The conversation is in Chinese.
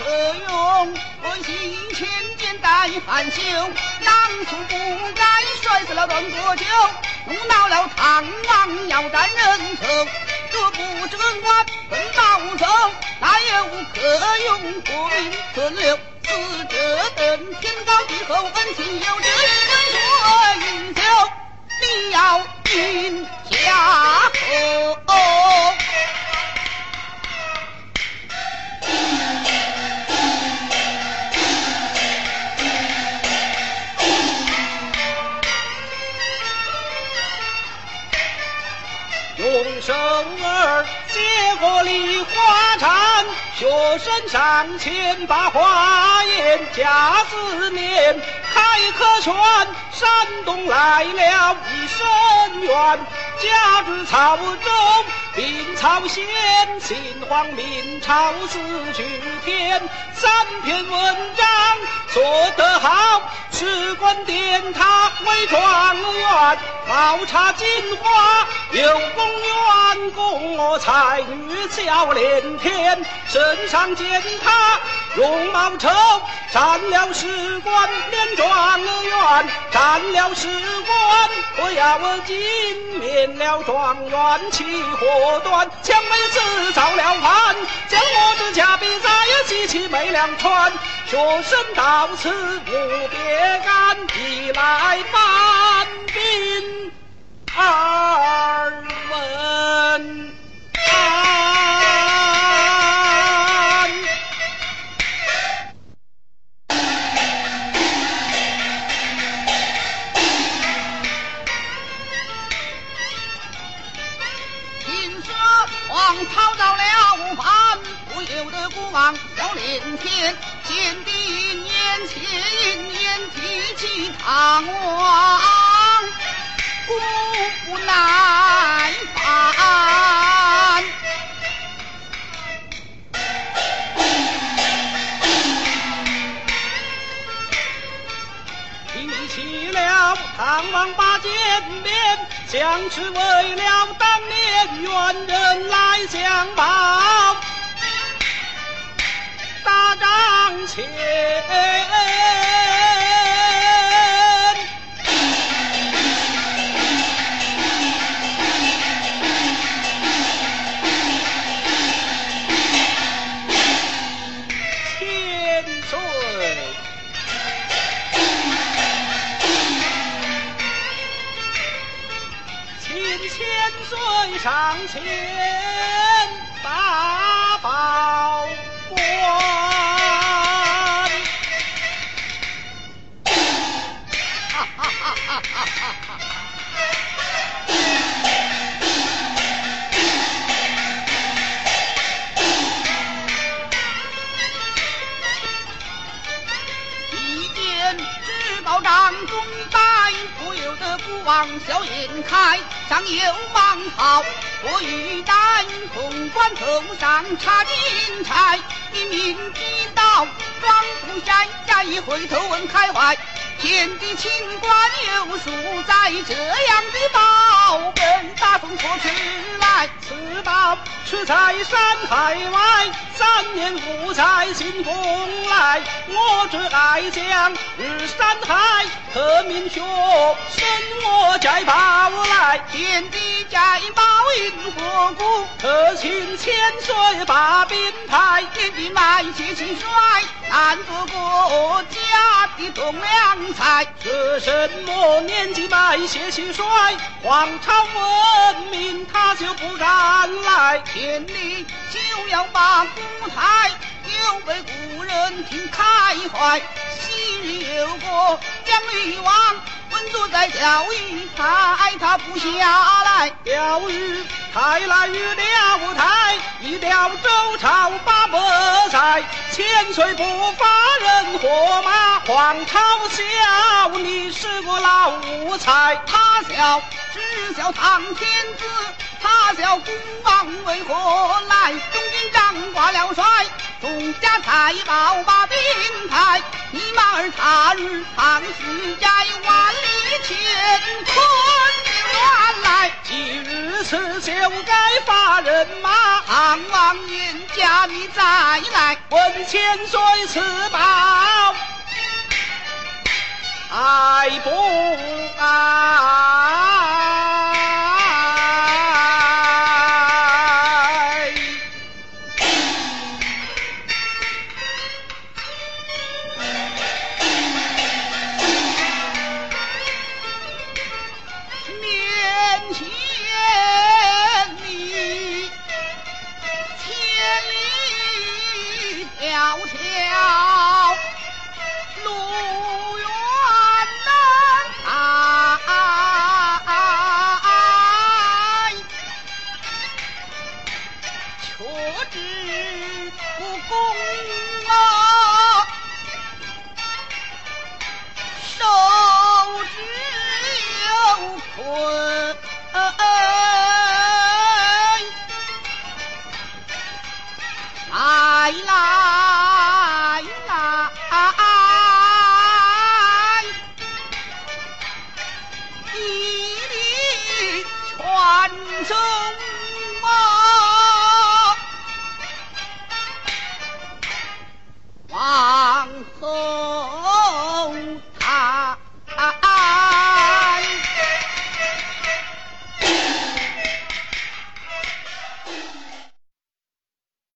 何用？可惜千金待含羞，当初不该摔死了段国舅，误恼了唐王要斩人头。若不知恩官，怎到头？哪有可用破命存留？死者等天高地厚，恩情有这一杯水一酒，你要饮下否？用手儿接过梨花盏，学生上前把花言假思念，开科全，山东来了一声缘，家住曹州。临朝先，秦皇明朝四句天，三篇文章做得好，史官殿他为状元，宝茶金花有功员工，才女笑连天，身上见他容貌丑，占了史官连状元，占了十官不要我金，免了状元起火。果断，将妹子造了反，将我的家比在西岐没两川，学生到此无别干，一来搬兵啊连天，见帝年前年提起唐王，不耐烦。提起了唐王把剑鞭，将是为了当年冤人来相报。千千岁，请千岁上前把宝观。由得不忘笑颜开。上有芒袍，我欲戴，潼关头上插金钗。一命击倒庄不山，下一回头问开怀。天地清官有数在，这样的宝本大风托出来，此宝出在山海外，三年不在新丰来。我这爱将日山海，何明学生我摘宝来，天地摘宝因何故？特请千岁把兵派，天地买些轻率，难做国家一栋梁。才是什么年纪买些蟋蟀？皇朝文明他就不敢来，天理就要把舞台，又被古人听开怀。昔日有个姜女王，稳坐在钓鱼台，他不下来钓鱼。台来遇了台，一钓周朝八百千岁不发人活马，皇朝笑你是个老无才，他笑只笑唐天子，他笑孤王为何来？中军帐挂了帅，众家财宝把兵派，你马儿他日唐时在万里乾坤。原来今日此就该发人马，王爷家你再来，问千岁赐宝，爱不爱？手只有困